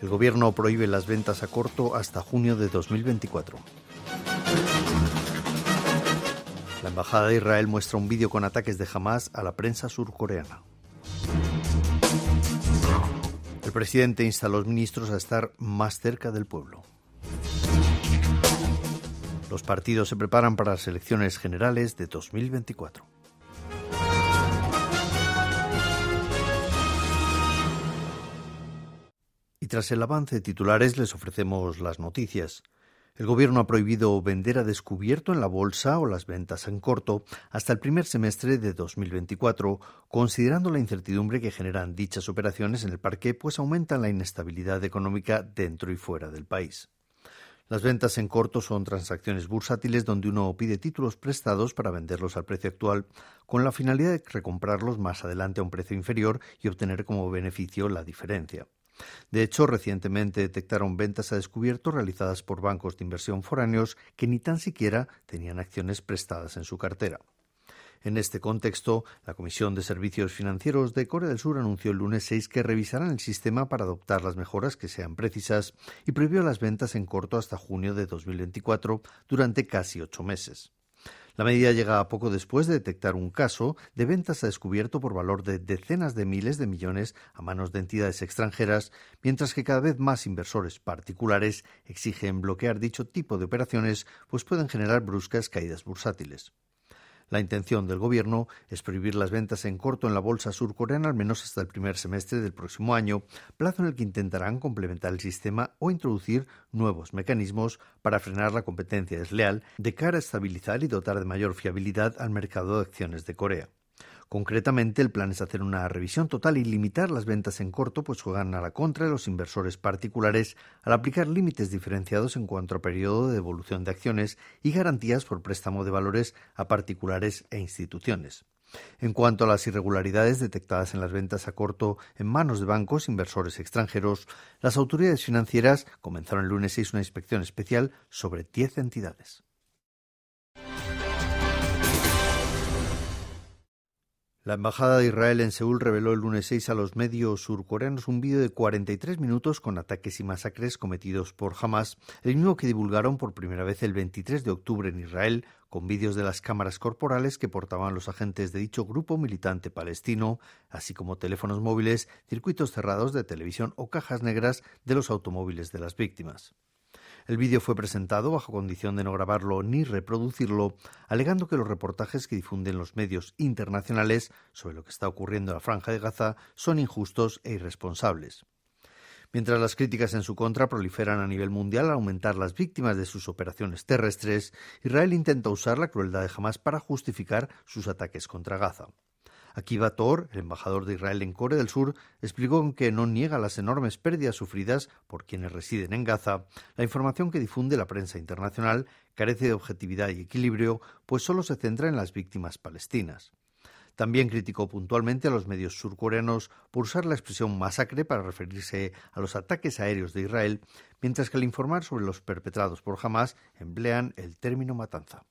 El gobierno prohíbe las ventas a corto hasta junio de 2024. La embajada de Israel muestra un vídeo con ataques de Hamas a la prensa surcoreana. El presidente insta a los ministros a estar más cerca del pueblo. Los partidos se preparan para las elecciones generales de 2024. Y tras el avance de titulares les ofrecemos las noticias. El Gobierno ha prohibido vender a descubierto en la bolsa o las ventas en corto hasta el primer semestre de 2024, considerando la incertidumbre que generan dichas operaciones en el parque, pues aumentan la inestabilidad económica dentro y fuera del país. Las ventas en corto son transacciones bursátiles donde uno pide títulos prestados para venderlos al precio actual con la finalidad de recomprarlos más adelante a un precio inferior y obtener como beneficio la diferencia. De hecho, recientemente detectaron ventas a descubierto realizadas por bancos de inversión foráneos que ni tan siquiera tenían acciones prestadas en su cartera. En este contexto, la Comisión de Servicios Financieros de Corea del Sur anunció el lunes 6 que revisarán el sistema para adoptar las mejoras que sean precisas y prohibió las ventas en corto hasta junio de 2024 durante casi ocho meses. La medida llega poco después de detectar un caso de ventas a descubierto por valor de decenas de miles de millones a manos de entidades extranjeras, mientras que cada vez más inversores particulares exigen bloquear dicho tipo de operaciones, pues pueden generar bruscas caídas bursátiles. La intención del Gobierno es prohibir las ventas en corto en la bolsa surcoreana al menos hasta el primer semestre del próximo año, plazo en el que intentarán complementar el sistema o introducir nuevos mecanismos para frenar la competencia desleal de cara a estabilizar y dotar de mayor fiabilidad al mercado de acciones de Corea. Concretamente, el plan es hacer una revisión total y limitar las ventas en corto, pues juegan a la contra de los inversores particulares al aplicar límites diferenciados en cuanto a periodo de devolución de acciones y garantías por préstamo de valores a particulares e instituciones. En cuanto a las irregularidades detectadas en las ventas a corto en manos de bancos inversores extranjeros, las autoridades financieras comenzaron el lunes 6 una inspección especial sobre 10 entidades. La Embajada de Israel en Seúl reveló el lunes 6 a los medios surcoreanos un vídeo de 43 minutos con ataques y masacres cometidos por Hamas, el mismo que divulgaron por primera vez el 23 de octubre en Israel, con vídeos de las cámaras corporales que portaban los agentes de dicho grupo militante palestino, así como teléfonos móviles, circuitos cerrados de televisión o cajas negras de los automóviles de las víctimas. El vídeo fue presentado bajo condición de no grabarlo ni reproducirlo, alegando que los reportajes que difunden los medios internacionales sobre lo que está ocurriendo en la franja de Gaza son injustos e irresponsables. Mientras las críticas en su contra proliferan a nivel mundial al aumentar las víctimas de sus operaciones terrestres, Israel intenta usar la crueldad de Hamas para justificar sus ataques contra Gaza. Akiva Tor, el embajador de Israel en Corea del Sur, explicó que no niega las enormes pérdidas sufridas por quienes residen en Gaza. La información que difunde la prensa internacional carece de objetividad y equilibrio, pues solo se centra en las víctimas palestinas. También criticó puntualmente a los medios surcoreanos por usar la expresión masacre para referirse a los ataques aéreos de Israel, mientras que al informar sobre los perpetrados por Hamas emplean el término matanza.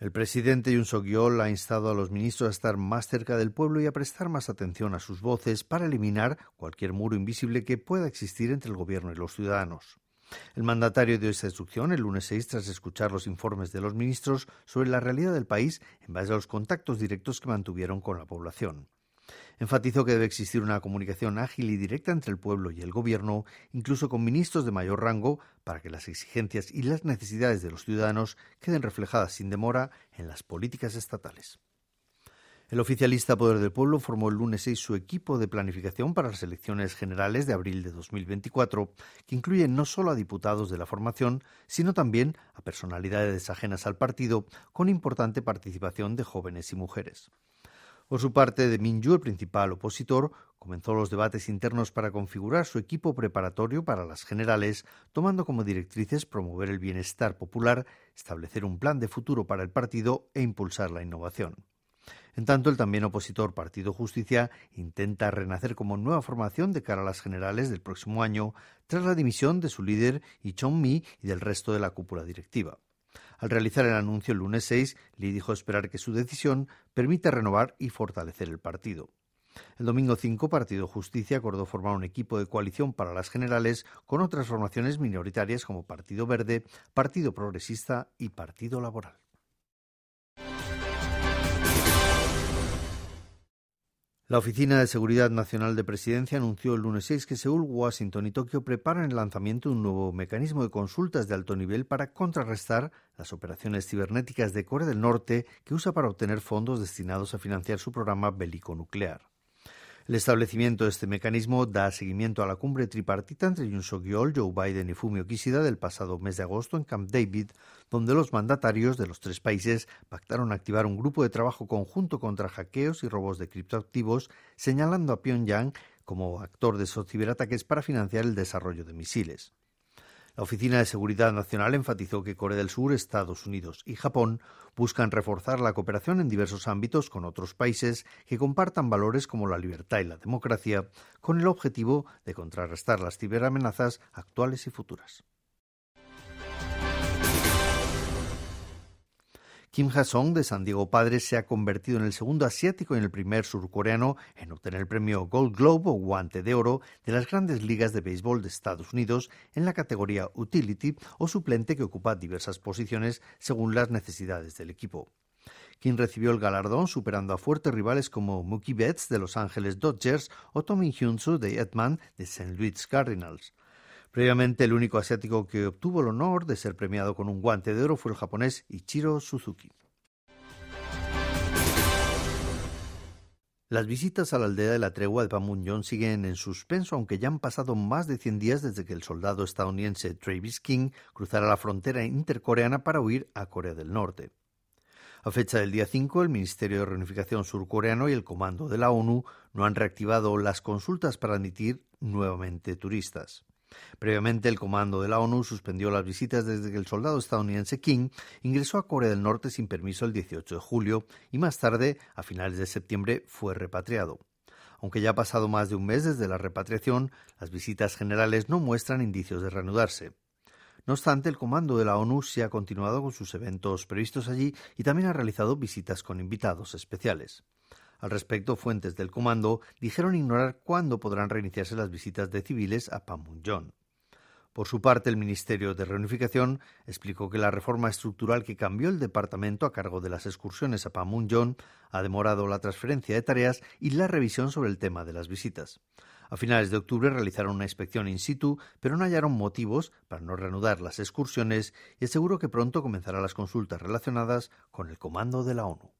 El presidente Yoon Suk-yeol ha instado a los ministros a estar más cerca del pueblo y a prestar más atención a sus voces para eliminar cualquier muro invisible que pueda existir entre el gobierno y los ciudadanos. El mandatario dio esta instrucción el lunes 6 tras escuchar los informes de los ministros sobre la realidad del país en base a los contactos directos que mantuvieron con la población. Enfatizó que debe existir una comunicación ágil y directa entre el pueblo y el gobierno, incluso con ministros de mayor rango, para que las exigencias y las necesidades de los ciudadanos queden reflejadas sin demora en las políticas estatales. El oficialista Poder del Pueblo formó el lunes 6 su equipo de planificación para las elecciones generales de abril de 2024, que incluye no solo a diputados de la formación, sino también a personalidades ajenas al partido, con importante participación de jóvenes y mujeres. Por su parte, de Minju, el principal opositor, comenzó los debates internos para configurar su equipo preparatorio para las generales, tomando como directrices promover el bienestar popular, establecer un plan de futuro para el partido e impulsar la innovación. En tanto, el también opositor Partido Justicia intenta renacer como nueva formación de cara a las generales del próximo año, tras la dimisión de su líder, Chong Mi, y del resto de la cúpula directiva. Al realizar el anuncio el lunes 6, Lee dijo esperar que su decisión permita renovar y fortalecer el partido. El domingo 5, Partido Justicia acordó formar un equipo de coalición para las generales con otras formaciones minoritarias como Partido Verde, Partido Progresista y Partido Laboral. La Oficina de Seguridad Nacional de Presidencia anunció el lunes 6 que Seúl, Washington y Tokio preparan el lanzamiento de un nuevo mecanismo de consultas de alto nivel para contrarrestar las operaciones cibernéticas de Corea del Norte que usa para obtener fondos destinados a financiar su programa bélico nuclear. El establecimiento de este mecanismo da seguimiento a la cumbre tripartita entre Yoon Suk-yeol, Joe Biden y Fumio Kishida del pasado mes de agosto en Camp David, donde los mandatarios de los tres países pactaron activar un grupo de trabajo conjunto contra hackeos y robos de criptoactivos, señalando a Pyongyang como actor de esos ciberataques para financiar el desarrollo de misiles. La Oficina de Seguridad Nacional enfatizó que Corea del Sur, Estados Unidos y Japón buscan reforzar la cooperación en diversos ámbitos con otros países que compartan valores como la libertad y la democracia, con el objetivo de contrarrestar las ciberamenazas actuales y futuras. Kim Ha-sung de San Diego Padres se ha convertido en el segundo asiático y en el primer surcoreano en obtener el premio Gold Globe o Guante de Oro de las grandes ligas de béisbol de Estados Unidos en la categoría Utility o suplente que ocupa diversas posiciones según las necesidades del equipo. Kim recibió el galardón superando a fuertes rivales como Mookie Betts de Los Angeles Dodgers o Tommy Hyunsu de Edman de St. Louis Cardinals. Previamente, el único asiático que obtuvo el honor de ser premiado con un guante de oro fue el japonés Ichiro Suzuki. Las visitas a la aldea de la tregua de Panmunjom siguen en suspenso, aunque ya han pasado más de 100 días desde que el soldado estadounidense Travis King cruzara la frontera intercoreana para huir a Corea del Norte. A fecha del día 5, el Ministerio de Reunificación surcoreano y el Comando de la ONU no han reactivado las consultas para admitir nuevamente turistas. Previamente, el Comando de la ONU suspendió las visitas desde que el soldado estadounidense King ingresó a Corea del Norte sin permiso el 18 de julio y más tarde, a finales de septiembre, fue repatriado. Aunque ya ha pasado más de un mes desde la repatriación, las visitas generales no muestran indicios de reanudarse. No obstante, el Comando de la ONU se ha continuado con sus eventos previstos allí y también ha realizado visitas con invitados especiales. Al respecto, fuentes del comando dijeron ignorar cuándo podrán reiniciarse las visitas de civiles a Panmunjom. Por su parte, el Ministerio de Reunificación explicó que la reforma estructural que cambió el departamento a cargo de las excursiones a Panmunjom ha demorado la transferencia de tareas y la revisión sobre el tema de las visitas. A finales de octubre realizaron una inspección in situ, pero no hallaron motivos para no reanudar las excursiones y aseguró que pronto comenzarán las consultas relacionadas con el comando de la ONU.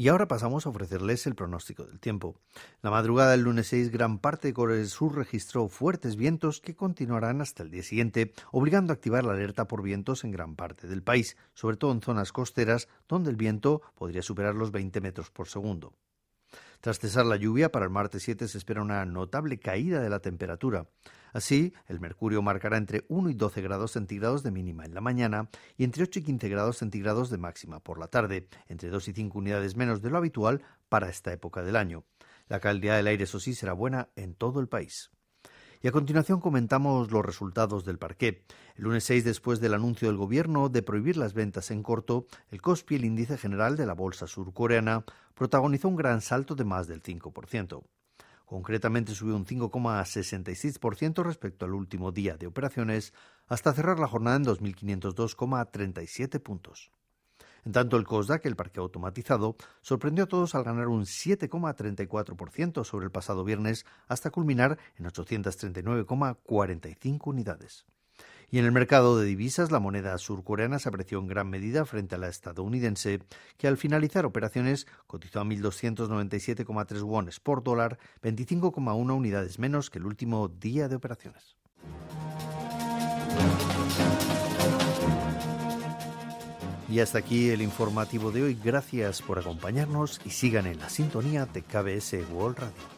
Y ahora pasamos a ofrecerles el pronóstico del tiempo. La madrugada del lunes 6, gran parte de Corea del Sur registró fuertes vientos que continuarán hasta el día siguiente, obligando a activar la alerta por vientos en gran parte del país, sobre todo en zonas costeras donde el viento podría superar los 20 metros por segundo. Tras cesar la lluvia, para el martes 7 se espera una notable caída de la temperatura. Así, el mercurio marcará entre 1 y 12 grados centígrados de mínima en la mañana y entre 8 y 15 grados centígrados de máxima por la tarde, entre 2 y 5 unidades menos de lo habitual para esta época del año. La calidad del aire, eso sí, será buena en todo el país. Y a continuación comentamos los resultados del parqué. El lunes 6, después del anuncio del gobierno de prohibir las ventas en corto, el COSPI, el índice general de la bolsa surcoreana, protagonizó un gran salto de más del 5%. Concretamente subió un 5,66% respecto al último día de operaciones, hasta cerrar la jornada en 2.502,37 puntos. En tanto, el COSDAC, el parque automatizado, sorprendió a todos al ganar un 7,34% sobre el pasado viernes, hasta culminar en 839,45 unidades. Y en el mercado de divisas, la moneda surcoreana se apreció en gran medida frente a la estadounidense, que al finalizar operaciones cotizó a 1.297,3 wones por dólar, 25,1 unidades menos que el último día de operaciones. Y hasta aquí el informativo de hoy. Gracias por acompañarnos y sigan en la sintonía de KBS World Radio.